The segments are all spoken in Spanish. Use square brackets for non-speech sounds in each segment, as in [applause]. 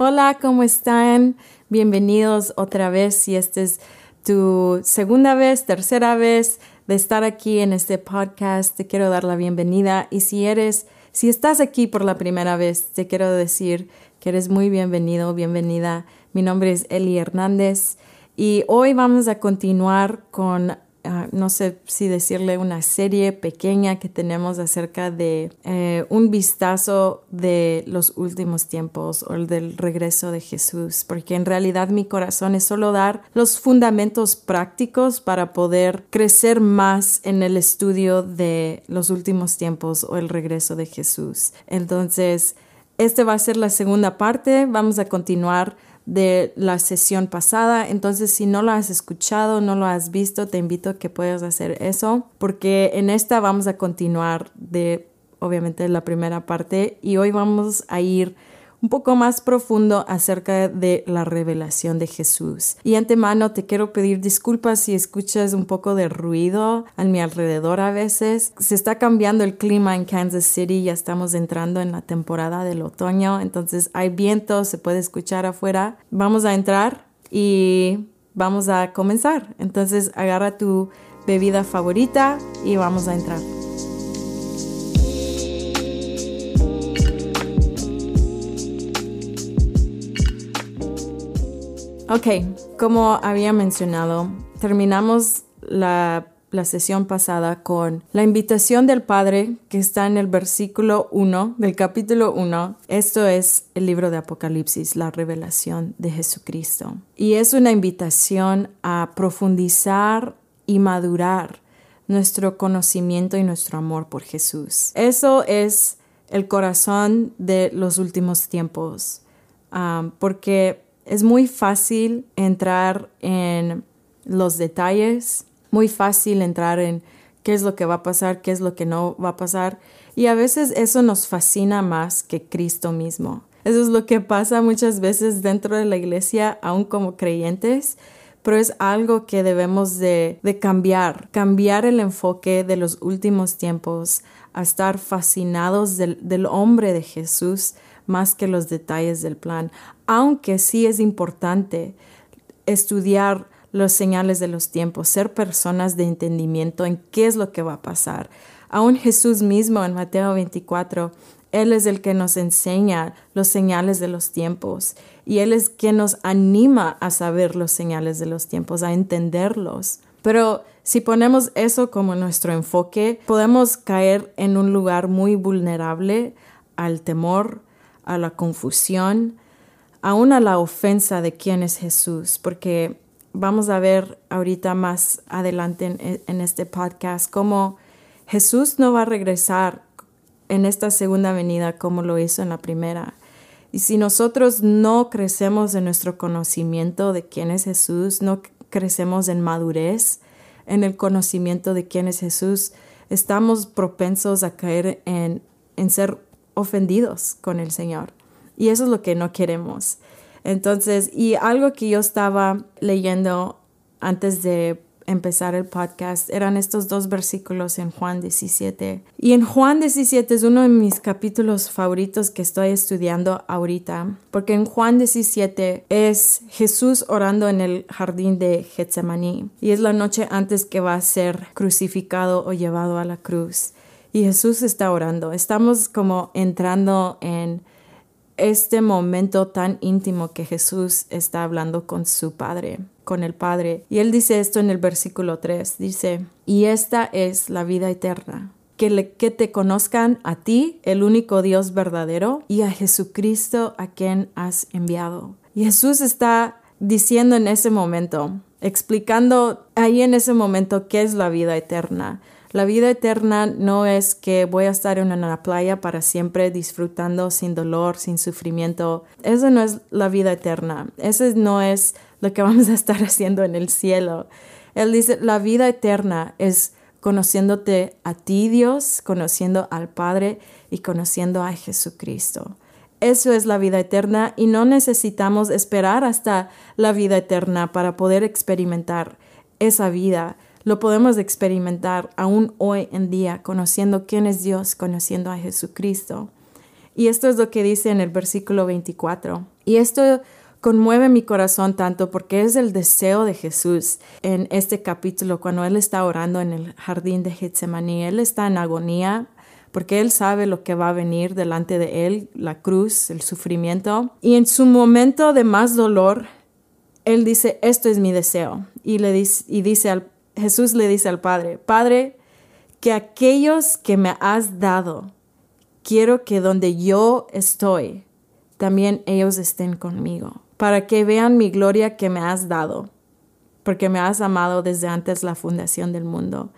Hola, ¿cómo están? Bienvenidos otra vez. Si esta es tu segunda vez, tercera vez de estar aquí en este podcast, te quiero dar la bienvenida. Y si eres, si estás aquí por la primera vez, te quiero decir que eres muy bienvenido, bienvenida. Mi nombre es Eli Hernández y hoy vamos a continuar con Ah, no sé si decirle una serie pequeña que tenemos acerca de eh, un vistazo de los últimos tiempos o del regreso de Jesús, porque en realidad mi corazón es solo dar los fundamentos prácticos para poder crecer más en el estudio de los últimos tiempos o el regreso de Jesús. Entonces, esta va a ser la segunda parte, vamos a continuar de la sesión pasada. Entonces, si no lo has escuchado, no lo has visto, te invito a que puedas hacer eso, porque en esta vamos a continuar de, obviamente, la primera parte y hoy vamos a ir un poco más profundo acerca de la revelación de Jesús. Y antemano te quiero pedir disculpas si escuchas un poco de ruido a mi alrededor a veces. Se está cambiando el clima en Kansas City, ya estamos entrando en la temporada del otoño, entonces hay viento, se puede escuchar afuera. Vamos a entrar y vamos a comenzar. Entonces agarra tu bebida favorita y vamos a entrar. Ok, como había mencionado, terminamos la, sesión pasada con la invitación del Padre que está en el versículo 1 del capítulo 1. Esto es el libro de Apocalipsis, la revelación de Jesucristo. Y es una invitación a profundizar y madurar nuestro conocimiento y nuestro amor por Jesús. Eso es el corazón de los últimos tiempos, ah, porque es muy fácil entrar en los detalles, muy fácil entrar en qué es lo que va a pasar, qué es lo que no va a pasar. Y a veces eso nos fascina más que Cristo mismo. Eso es lo que pasa muchas veces dentro de la iglesia, aún como creyentes, pero es algo que debemos de, cambiar, cambiar el enfoque de los últimos tiempos a estar fascinados del, del hombre de Jesús, más que los detalles del plan, aunque sí es importante estudiar los señales de los tiempos, ser personas de entendimiento en qué es lo que va a pasar. Aún Jesús mismo en Mateo 24, Él es el que nos enseña los señales de los tiempos y Él es quien nos anima a saber los señales de los tiempos, a entenderlos. Pero si ponemos eso como nuestro enfoque, podemos caer en un lugar muy vulnerable al temor, a la confusión, aún a la ofensa de quién es Jesús, porque vamos a ver ahorita más adelante en, este podcast cómo Jesús no va a regresar en esta segunda venida como lo hizo en la primera. Y si nosotros no crecemos en nuestro conocimiento de quién es Jesús, no crecemos en madurez, en el conocimiento de quién es Jesús, estamos propensos a caer en, en ser ofendidos con el Señor. Y eso es lo que no queremos. Entonces, y algo que yo estaba leyendo antes de empezar el podcast eran estos dos versículos en Juan 17. Y en Juan 17 es uno de mis capítulos favoritos que estoy estudiando ahorita, porque en Juan 17 es Jesús orando en el jardín de Getsemaní y es la noche antes que va a ser crucificado o llevado a la cruz y Jesús está orando. Estamos como entrando en este momento tan íntimo que Jesús está hablando con su Padre, con el Padre. Y él dice esto en el versículo 3, dice, y esta es la vida eterna. Que, que te conozcan a ti, el único Dios verdadero, y a Jesucristo a quien has enviado. Jesús está diciendo en ese momento, explicando ahí en ese momento qué es la vida eterna. La vida eterna no es que voy a estar en una playa para siempre disfrutando sin dolor, sin sufrimiento. Eso no es la vida eterna. Eso no es lo que [laughs] vamos a estar haciendo en el cielo. Él dice, la vida eterna es conociéndote a ti, Dios, conociendo al Padre y conociendo a Jesucristo. Eso es la vida eterna y no necesitamos esperar hasta la vida eterna para poder experimentar esa vida lo podemos experimentar aún hoy en día, conociendo quién es Dios, conociendo a Jesucristo. Y esto es lo que dice en el versículo 24. Y esto conmueve mi corazón tanto porque es el deseo de Jesús en este capítulo cuando Él está orando en el jardín de Getsemaní. Él está en agonía porque Él sabe lo que va a venir delante de Él, la cruz, el sufrimiento. Y en su momento de más dolor, Él dice, esto es mi deseo. Y, le dice, y dice al, Jesús le dice al Padre, Padre, que aquellos que me has dado, quiero que donde yo estoy, también ellos estén conmigo, para que vean mi gloria que me has dado, porque me has amado desde antes la fundación del mundo.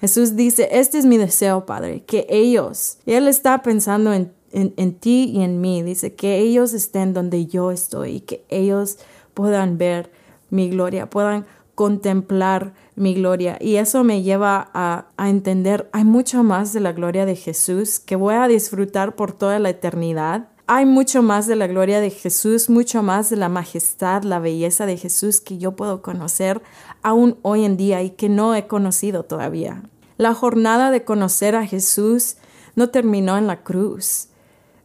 Jesús dice, este es mi deseo, Padre, que ellos, Él está pensando en, en, ti y en mí, dice, que ellos estén donde yo estoy y que ellos puedan ver mi gloria, puedan contemplar mi gloria. Y eso me lleva a, a, entender, hay mucho más de la gloria de Jesús que voy a disfrutar por toda la eternidad. Hay mucho más de la gloria de Jesús, mucho más de la majestad, la belleza de Jesús que yo puedo conocer aún hoy en día y que no he conocido todavía. La jornada de conocer a Jesús no terminó en la cruz,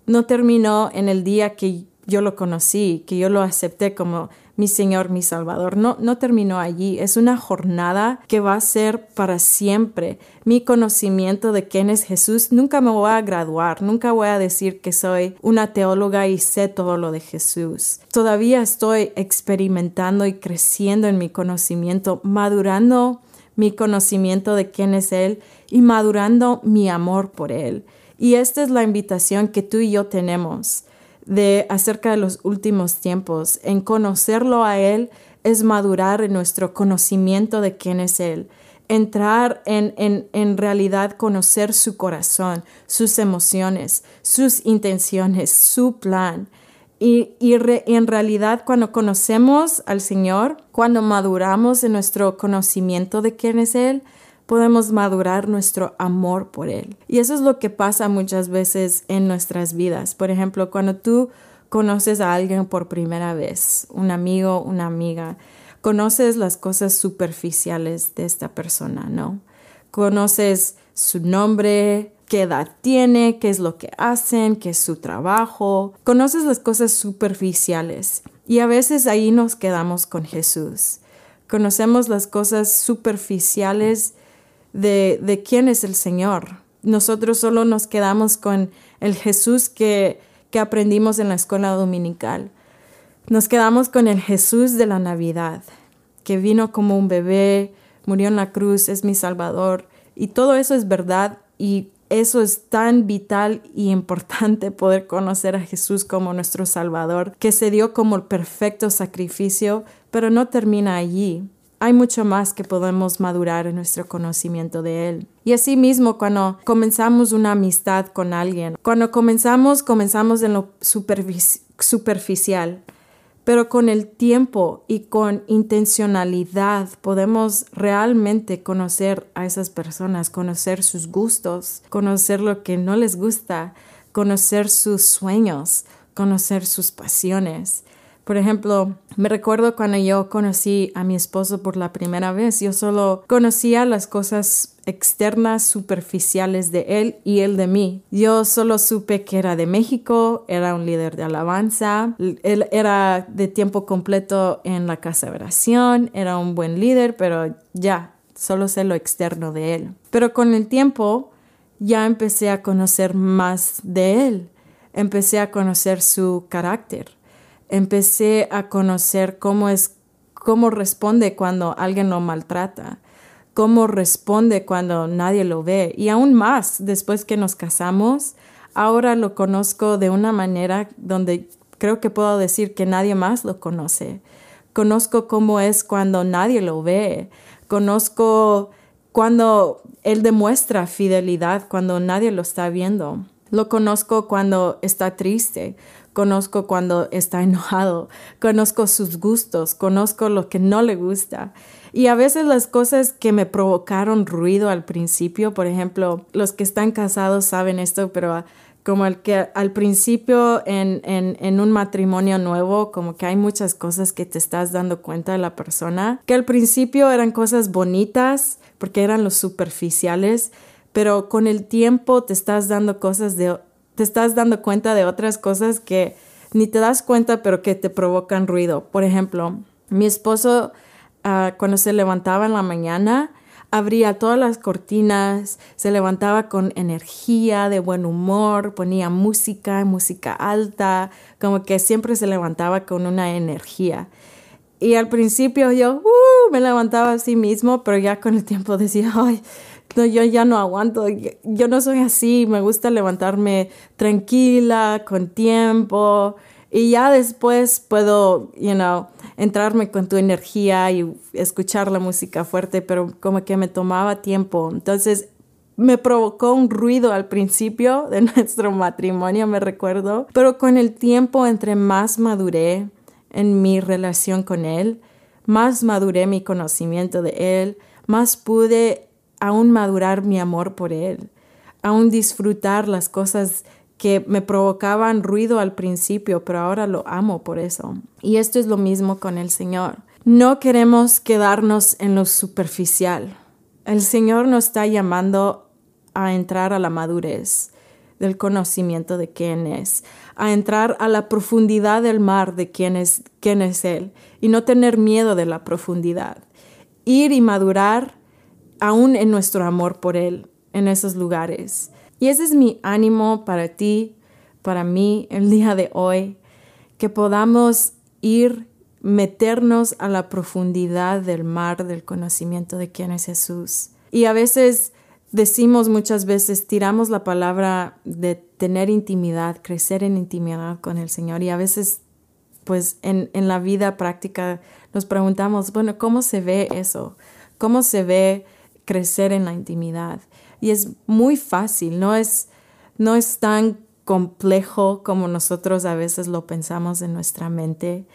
no terminó en el día que yo lo conocí, que yo lo acepté como mi Señor, mi Salvador. No, no terminó allí. Es una jornada que va a ser para siempre. Mi conocimiento de quién es Jesús, nunca me voy a graduar, nunca voy a decir que soy una teóloga y sé todo lo de Jesús. Todavía estoy experimentando y creciendo en mi conocimiento, madurando mi conocimiento de quién es Él y madurando mi amor por Él. Y esta es la invitación que tú y yo tenemos de acerca de los últimos tiempos. En conocerlo a Él es madurar en nuestro conocimiento de quién es Él. Entrar en, en, en realidad conocer su corazón, sus emociones, sus intenciones, su plan. Y, y, en realidad cuando conocemos al Señor, cuando maduramos en nuestro conocimiento de quién es Él, podemos madurar nuestro amor por Él. Y eso es lo que pasa muchas veces en nuestras vidas. Por ejemplo, cuando tú conoces a alguien por primera vez, un amigo, una amiga, conoces las cosas superficiales de esta persona, ¿no? Conoces su nombre, qué edad tiene, qué es lo que hacen, qué es su trabajo. Conoces las cosas superficiales y a veces ahí nos quedamos con Jesús. Conocemos las cosas superficiales de, quién es el Señor. Nosotros solo nos quedamos con el Jesús que, que aprendimos en la escuela dominical. Nos quedamos con el Jesús de la Navidad, que vino como un bebé, murió en la cruz, es mi Salvador. Y todo eso es verdad y eso es tan vital y importante [laughs] poder conocer a Jesús como nuestro Salvador, que se dio como el perfecto sacrificio, pero no termina allí hay mucho más que podemos madurar en nuestro conocimiento de Él. Y asimismo, cuando comenzamos una amistad con alguien, cuando comenzamos, comenzamos en lo superficial, pero con el tiempo y con intencionalidad podemos realmente conocer a esas personas, conocer sus gustos, conocer lo que no les gusta, conocer sus sueños, conocer sus pasiones. Por ejemplo, me recuerdo cuando yo conocí a mi esposo por la primera vez, yo solo conocía las cosas externas, superficiales de él y él de mí. Yo solo supe que era de México, era un líder de alabanza, él era de tiempo completo en la casa de oración, era un buen líder, pero ya, solo sé lo externo de él. Pero con el tiempo ya empecé a conocer más de él, empecé a conocer su carácter empecé a conocer cómo es cómo responde cuando alguien lo maltrata, cómo responde cuando nadie lo ve y aún más después que nos casamos, ahora lo conozco de una manera donde creo que puedo decir que nadie más lo conoce. Conozco cómo es cuando nadie lo ve. Conozco cuando él demuestra fidelidad cuando nadie lo está viendo. Lo conozco cuando está triste, conozco cuando está enojado, conozco sus gustos, conozco lo que no le gusta. Y a veces las cosas que me provocaron ruido al principio, por ejemplo, los que están casados saben esto, pero como el que al principio en, en, en, un matrimonio nuevo, como que hay muchas cosas que te estás dando cuenta de la persona, que al principio eran cosas bonitas porque eran los superficiales, pero con el tiempo te estás dando cosas de te estás dando cuenta de otras cosas que ni te das cuenta, pero que te provocan ruido. Por ejemplo, mi esposo ah, cuando se levantaba en la mañana, abría todas las cortinas, se levantaba con energía, de buen humor, ponía música, música alta, como que siempre se levantaba con una energía. Y al principio yo uh, me levantaba a sí mismo, pero ya con el tiempo decía, ay, no, yo ya no aguanto, yo no soy así, me gusta levantarme tranquila, con tiempo, y ya después puedo, you know, entrarme con tu energía y escuchar la música fuerte, pero como que me tomaba tiempo. Entonces, me provocó un ruido al principio de [laughs] nuestro matrimonio, me recuerdo, pero con el tiempo, entre más maduré en mi relación con él, más maduré mi conocimiento de él, más pude aún madurar mi amor por él, aún disfrutar las cosas que me provocaban ruido al principio, pero ahora lo amo por eso. Y esto es lo mismo con el Señor. No queremos quedarnos en lo superficial. El Señor nos está llamando a entrar a la madurez del conocimiento de quién es, a entrar a la profundidad del mar de quién es, quién es Él y no tener miedo de la profundidad. Ir y madurar aún en nuestro amor por Él en esos lugares. Y ese es mi ánimo para ti, para mí, el día de hoy, que podamos ir, meternos a la profundidad del mar del conocimiento de quién es Jesús. Y a veces decimos muchas veces, tiramos la palabra de tener intimidad, crecer en intimidad con el Señor. Y a veces, pues en, en la vida práctica nos preguntamos, bueno, ¿cómo se ve eso? ¿Cómo se ve crecer en la intimidad? y es muy fácil, no es, no es tan complejo como nosotros a veces lo pensamos en nuestra mente.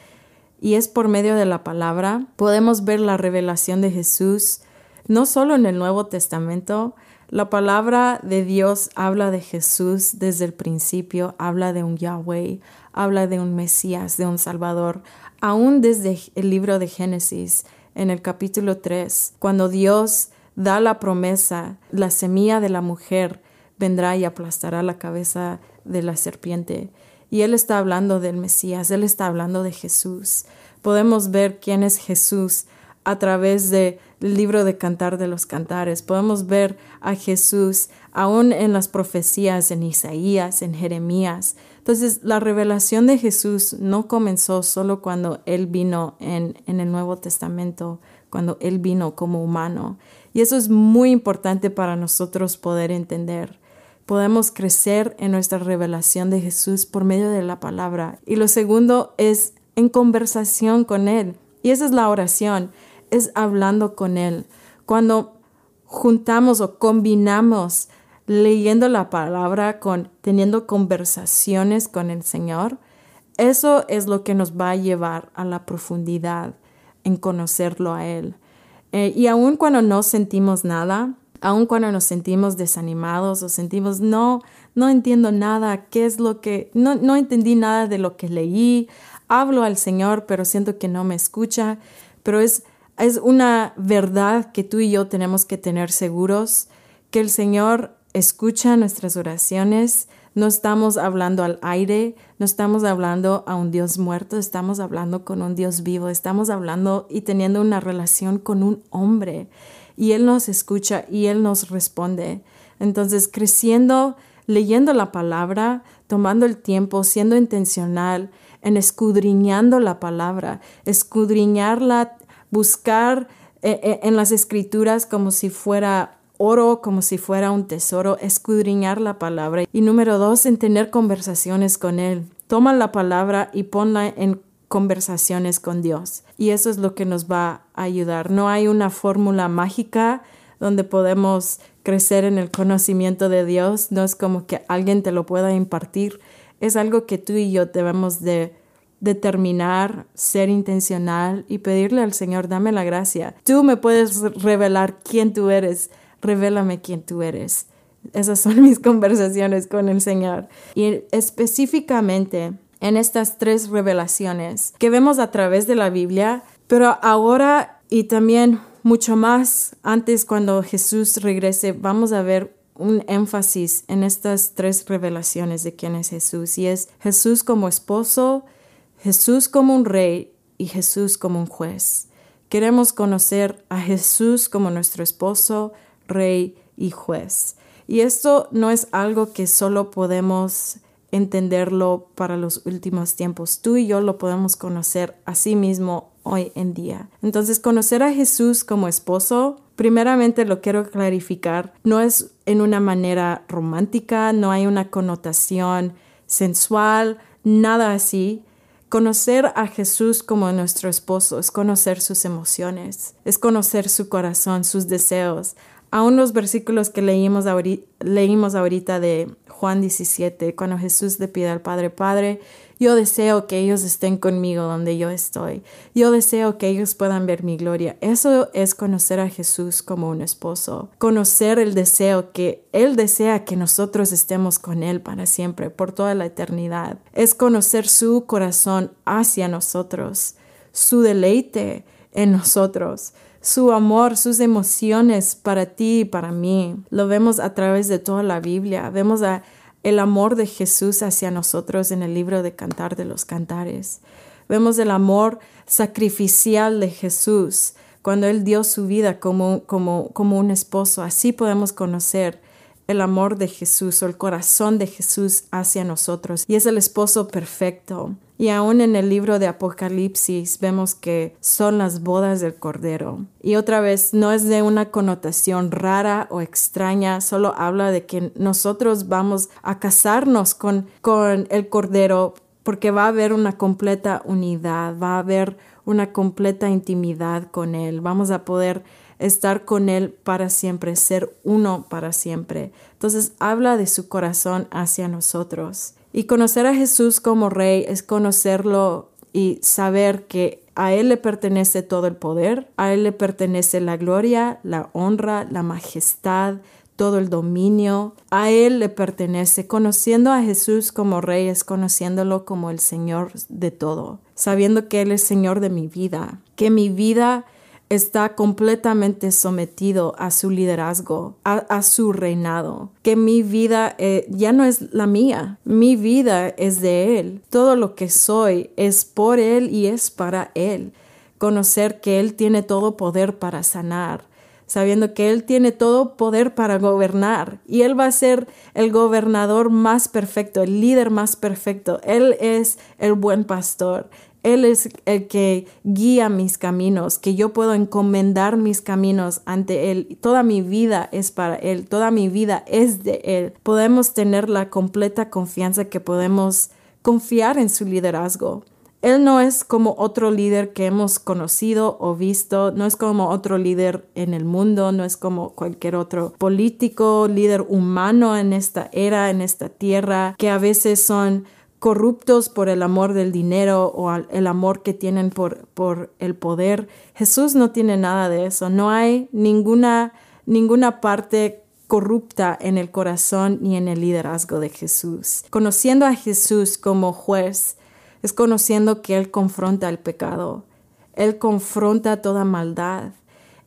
Y es por medio de la palabra, podemos ver la revelación de Jesús, no solo en el Nuevo Testamento, la palabra de Dios habla de Jesús desde el principio, habla de un Yahweh, habla de un Mesías, de un Salvador, aún desde el libro de Génesis, en el capítulo 3, cuando Dios da la promesa, la semilla de la mujer vendrá y aplastará la cabeza de la serpiente. Y él está hablando del Mesías, él está hablando de Jesús. Podemos ver quién es Jesús a través del libro de Cantar de los Cantares. Podemos ver a Jesús aún en las profecías, en Isaías, en Jeremías. Entonces, la revelación de Jesús no comenzó solo cuando Él vino en, en el Nuevo Testamento, cuando Él vino como humano. Y eso es muy importante para nosotros poder entender. Podemos crecer en nuestra revelación de Jesús por medio de la palabra. Y lo segundo es en conversación con Él. Y esa es la oración, es hablando con Él. Cuando juntamos o combinamos leyendo la palabra con teniendo conversaciones con el Señor, eso es lo que nos va a llevar a la profundidad en conocerlo a Él. Eh, y aun cuando no sentimos nada, aun cuando nos sentimos desanimados o sentimos, no, no entiendo nada, qué es lo que, no, no entendí nada de lo que leí, hablo al Señor, pero siento que no me escucha, pero es, es una verdad que tú y yo tenemos que tener seguros, que el Señor escucha nuestras oraciones, no estamos hablando al aire, no estamos hablando a un Dios muerto, estamos hablando con un Dios vivo, estamos hablando y teniendo una relación con un hombre. Y Él nos escucha y Él nos responde. Entonces, creciendo, leyendo la palabra, tomando el tiempo, siendo intencional en escudriñando la palabra, escudriñarla, buscar eh, eh, en las escrituras como si fuera oro como si fuera un tesoro, escudriñar la palabra. Y número dos, en tener conversaciones con Él. Toma la palabra y ponla en conversaciones con Dios. Y eso es lo que nos va a ayudar. No hay una fórmula mágica donde podemos crecer en el conocimiento de Dios. No es como que alguien te lo pueda impartir. Es algo que tú y yo debemos de determinar, ser intencional y pedirle al Señor, dame la gracia. Tú me puedes revelar quién tú eres revélame quién tú eres. Esas son [laughs] mis conversaciones con el Señor. Y específicamente en estas tres revelaciones que vemos a través de la Biblia, pero ahora y también mucho más antes cuando Jesús regrese, vamos a ver un énfasis en estas tres revelaciones de quién es Jesús y es Jesús como esposo, Jesús como un rey y Jesús como un juez. Queremos conocer a Jesús como nuestro esposo, rey y juez. Y esto no es algo que solo podemos entenderlo para los últimos tiempos. Tú y yo lo podemos conocer a sí mismo hoy en día. Entonces, conocer a Jesús como esposo, primeramente lo quiero clarificar, no es en una manera romántica, no hay una connotación sensual, nada así. Conocer a Jesús como nuestro esposo es conocer sus emociones, es conocer su corazón, sus deseos. Aún los versículos que leímos ahorita, leímos ahorita de Juan 17, cuando Jesús le pide al Padre, Padre, yo deseo que ellos estén conmigo donde yo estoy. Yo deseo que ellos puedan ver mi gloria. Eso es conocer a Jesús como un esposo. Conocer el deseo que Él desea que nosotros estemos con Él para siempre, por toda la eternidad. Es conocer su corazón hacia nosotros, su deleite en nosotros su amor, sus emociones para ti y para mí. Lo vemos a través de toda la Biblia. Vemos a el amor de Jesús hacia nosotros en el libro de Cantar de los Cantares. Vemos el amor sacrificial de Jesús cuando Él dio su vida como, como, como un esposo. Así podemos conocer el amor de Jesús o el corazón de Jesús hacia nosotros. Y es el esposo perfecto. Y aún en el libro de Apocalipsis vemos que son las bodas del Cordero. Y otra vez, no es de una connotación rara o extraña, solo habla de que nosotros vamos a casarnos con, con el Cordero porque va a haber una completa unidad, va a haber una completa intimidad con Él. Vamos a poder estar con Él para siempre, ser uno para siempre. Entonces habla de su corazón hacia nosotros. Y conocer a Jesús como Rey es conocerlo y saber que a Él le pertenece todo el poder, a Él le pertenece la gloria, la honra, la majestad, todo el dominio, a Él le pertenece. Conociendo a Jesús como Rey es conociéndolo como el Señor de todo, sabiendo que Él es Señor de mi vida, que mi vida está completamente sometido a su liderazgo, a, su reinado, que mi vida eh, ya no es la mía, mi vida es de Él, todo lo que soy es por Él y es para Él. Conocer que Él tiene todo poder para sanar, sabiendo que Él tiene todo poder para gobernar y Él va a ser el gobernador más perfecto, el líder más perfecto. Él es el buen pastor. Él es el que guía mis caminos, que yo puedo encomendar mis caminos ante Él. Toda mi vida es para Él, toda mi vida es de Él. Podemos tener la completa confianza que podemos confiar en su liderazgo. Él no es como otro líder que hemos conocido o visto, no es como otro líder en el mundo, no es como cualquier otro político, líder humano en esta era, en esta tierra, que a veces son corruptos por el amor del dinero o el amor que tienen por, el poder. Jesús no tiene nada de eso. No hay ninguna, ninguna parte corrupta en el corazón ni en el liderazgo de Jesús. Conociendo a Jesús como juez es conociendo que Él confronta el pecado. Él confronta toda maldad.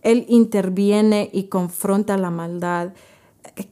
Él interviene y confronta la maldad.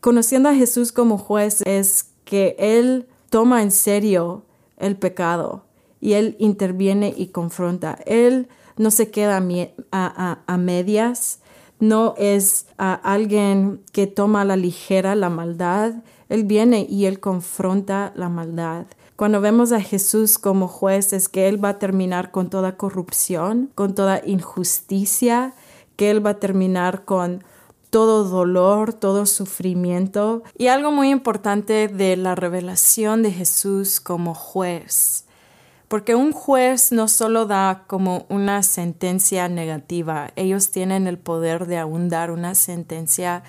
Conociendo a Jesús como juez es que Él toma en serio el pecado y Él interviene y confronta. Él no se queda a, medias, no es alguien que toma a la ligera la maldad. Él viene y Él confronta la maldad. Cuando vemos a Jesús como juez es que Él va a terminar con toda corrupción, con toda injusticia, que Él va a terminar con todo dolor, todo sufrimiento. Y algo muy importante de la revelación de Jesús como juez. Porque un juez no solo da como una sentencia negativa, ellos tienen el poder de aún dar una sentencia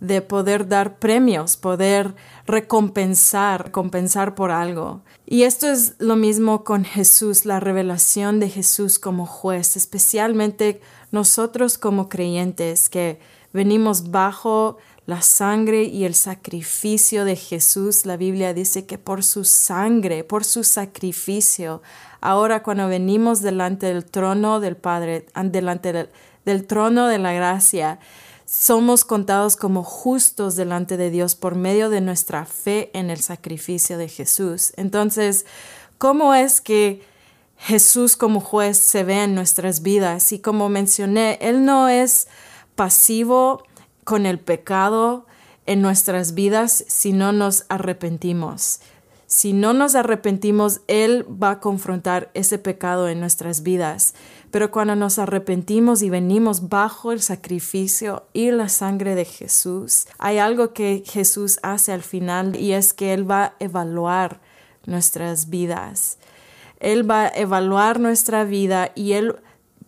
de poder dar premios, poder recompensar, compensar por algo. Y esto es lo mismo con Jesús, la revelación de Jesús como juez, especialmente nosotros como creyentes que venimos bajo la sangre y el sacrificio de Jesús. La Biblia dice que por su sangre, por su sacrificio, ahora cuando venimos delante del trono del Padre, delante del, trono de la gracia, somos contados como justos delante de Dios por medio de nuestra fe en el sacrificio de Jesús. Entonces, ¿cómo es que Jesús como juez se ve en nuestras vidas? Y como mencioné, Él no es pasivo con el pecado en nuestras vidas si no nos arrepentimos. Si no nos arrepentimos, Él va a confrontar ese pecado en nuestras vidas. Pero cuando nos arrepentimos y venimos bajo el sacrificio y la sangre de Jesús, hay algo que Jesús hace al final y es que Él va a evaluar nuestras vidas. Él va a evaluar nuestra vida y Él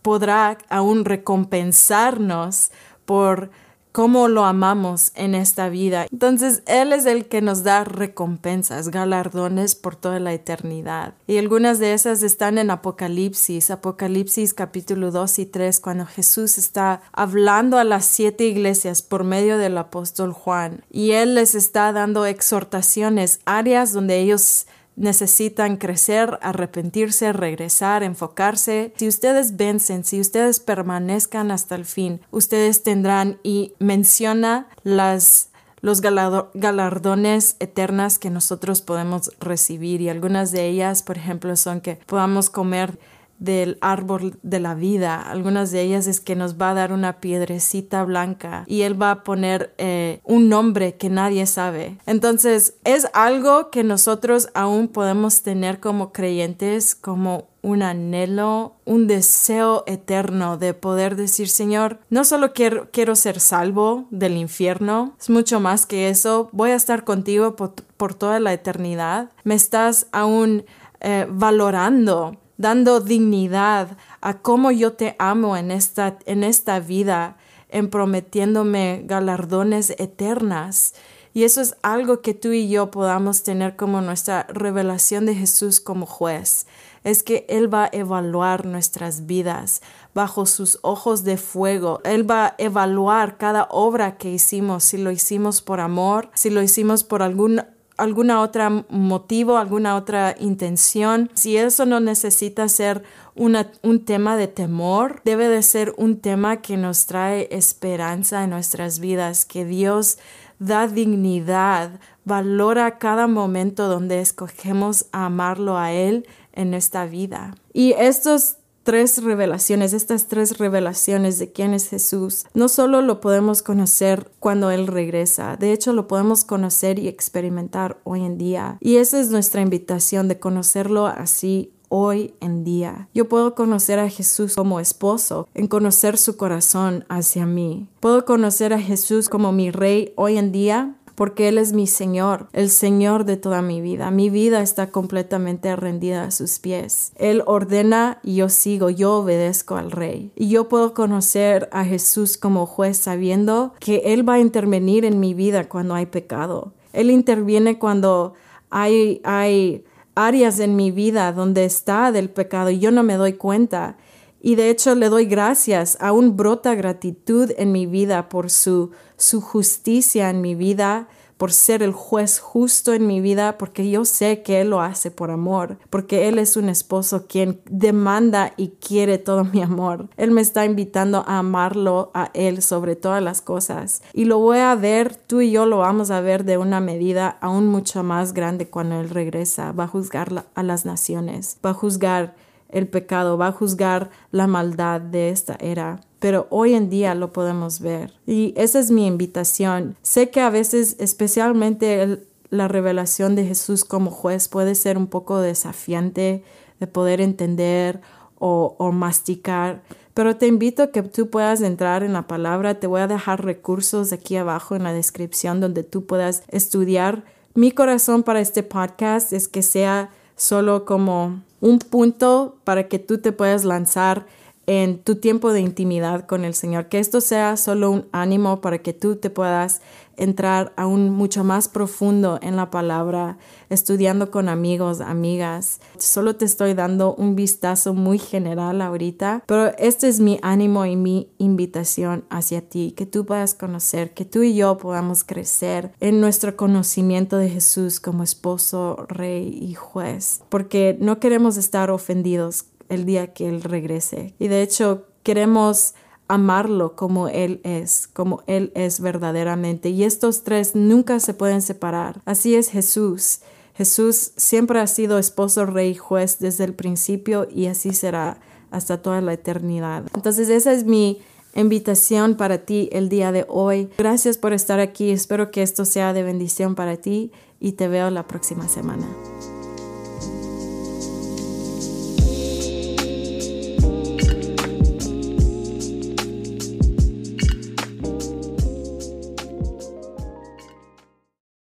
podrá aún recompensarnos por cómo lo amamos en esta vida. Entonces, Él es el que nos da recompensas, galardones por toda la eternidad. Y algunas de esas están en Apocalipsis, Apocalipsis capítulo 2 y 3, cuando Jesús está hablando a las siete iglesias por medio del apóstol Juan. Y Él les está dando exhortaciones, áreas donde ellos necesitan crecer, arrepentirse, regresar, enfocarse. Si ustedes vencen, si ustedes permanezcan hasta el fin, ustedes tendrán y menciona las los galardones eternas que nosotros podemos recibir y algunas de ellas, por ejemplo, son que podamos comer del árbol de la vida. Algunas de ellas es que nos va a dar una piedrecita blanca y Él va a poner eh, un nombre que nadie sabe. Entonces es algo que nosotros aún podemos tener como creyentes, como un anhelo, un deseo eterno de poder decir, Señor, no solo quiero, quiero ser salvo del infierno, es mucho más que eso, voy a estar contigo por, toda la eternidad. Me estás aún eh, valorando dando dignidad a cómo yo te amo en esta, en esta vida, en prometiéndome galardones eternas. Y eso es algo que tú y yo podamos tener como nuestra revelación de Jesús como juez. Es que Él va a evaluar nuestras vidas bajo sus ojos de fuego. Él va a evaluar cada obra que hicimos, si lo hicimos por amor, si lo hicimos por algún alguna otra motivo, alguna otra intención. Si eso no necesita ser un tema de temor, debe de ser un tema que nos trae esperanza en nuestras vidas, que Dios da dignidad, valora cada momento donde escogemos amarlo a Él en esta vida. Y estos tres revelaciones, estas tres revelaciones de quién es Jesús, no solo lo podemos conocer cuando Él regresa, de hecho lo podemos conocer y experimentar hoy en día. Y esa es nuestra invitación de conocerlo así hoy en día. Yo puedo conocer a Jesús como esposo, en conocer su corazón hacia mí. Puedo conocer a Jesús como mi rey hoy en día porque Él es mi Señor, el Señor de toda mi vida. Mi vida está completamente rendida a sus pies. Él ordena y yo sigo, yo obedezco al Rey. Y yo puedo conocer a Jesús como juez sabiendo que Él va a intervenir en mi vida cuando hay pecado. Él interviene cuando hay, hay áreas en mi vida donde está del pecado y yo no me doy cuenta. Y de hecho le doy gracias, aún brota gratitud en mi vida por su, su justicia en mi vida, por ser el juez justo en mi vida, porque yo sé que Él lo hace por amor, porque Él es un esposo quien demanda y quiere todo mi amor. Él me está invitando a amarlo a Él sobre todas las cosas. Y lo voy a ver, tú y yo lo vamos a ver de una medida aún mucho más grande cuando Él regresa. Va a juzgar a las naciones, va a juzgar el pecado, va a juzgar la maldad de esta era. Pero hoy en día lo podemos ver. Y esa es mi invitación. Sé que a veces, especialmente la revelación de Jesús como juez, puede ser un poco desafiante de poder entender o, o masticar. Pero te invito a que tú puedas entrar en la palabra. Te voy a dejar recursos aquí abajo en la descripción donde tú puedas estudiar. Mi corazón para este podcast es que sea solo como un punto para que tú te puedas lanzar en tu tiempo de intimidad con el Señor. Que esto sea solo un ánimo para que tú te puedas entrar aún mucho más profundo en la palabra, estudiando con amigos, amigas. Solo te estoy dando un vistazo muy general ahorita, pero este es mi ánimo y mi invitación hacia ti, que tú puedas conocer, que tú y yo podamos crecer en nuestro conocimiento de Jesús como esposo, rey y juez, porque no queremos estar ofendidos el día que Él regrese. Y de hecho, queremos amarlo como Él es, como Él es verdaderamente. Y estos tres nunca se pueden separar. Así es Jesús. Jesús siempre ha sido esposo, rey, juez desde el principio y así será hasta toda la eternidad. Entonces esa es mi invitación para ti el día de hoy. Gracias por estar aquí. Espero que esto sea de bendición para ti y te veo la próxima semana.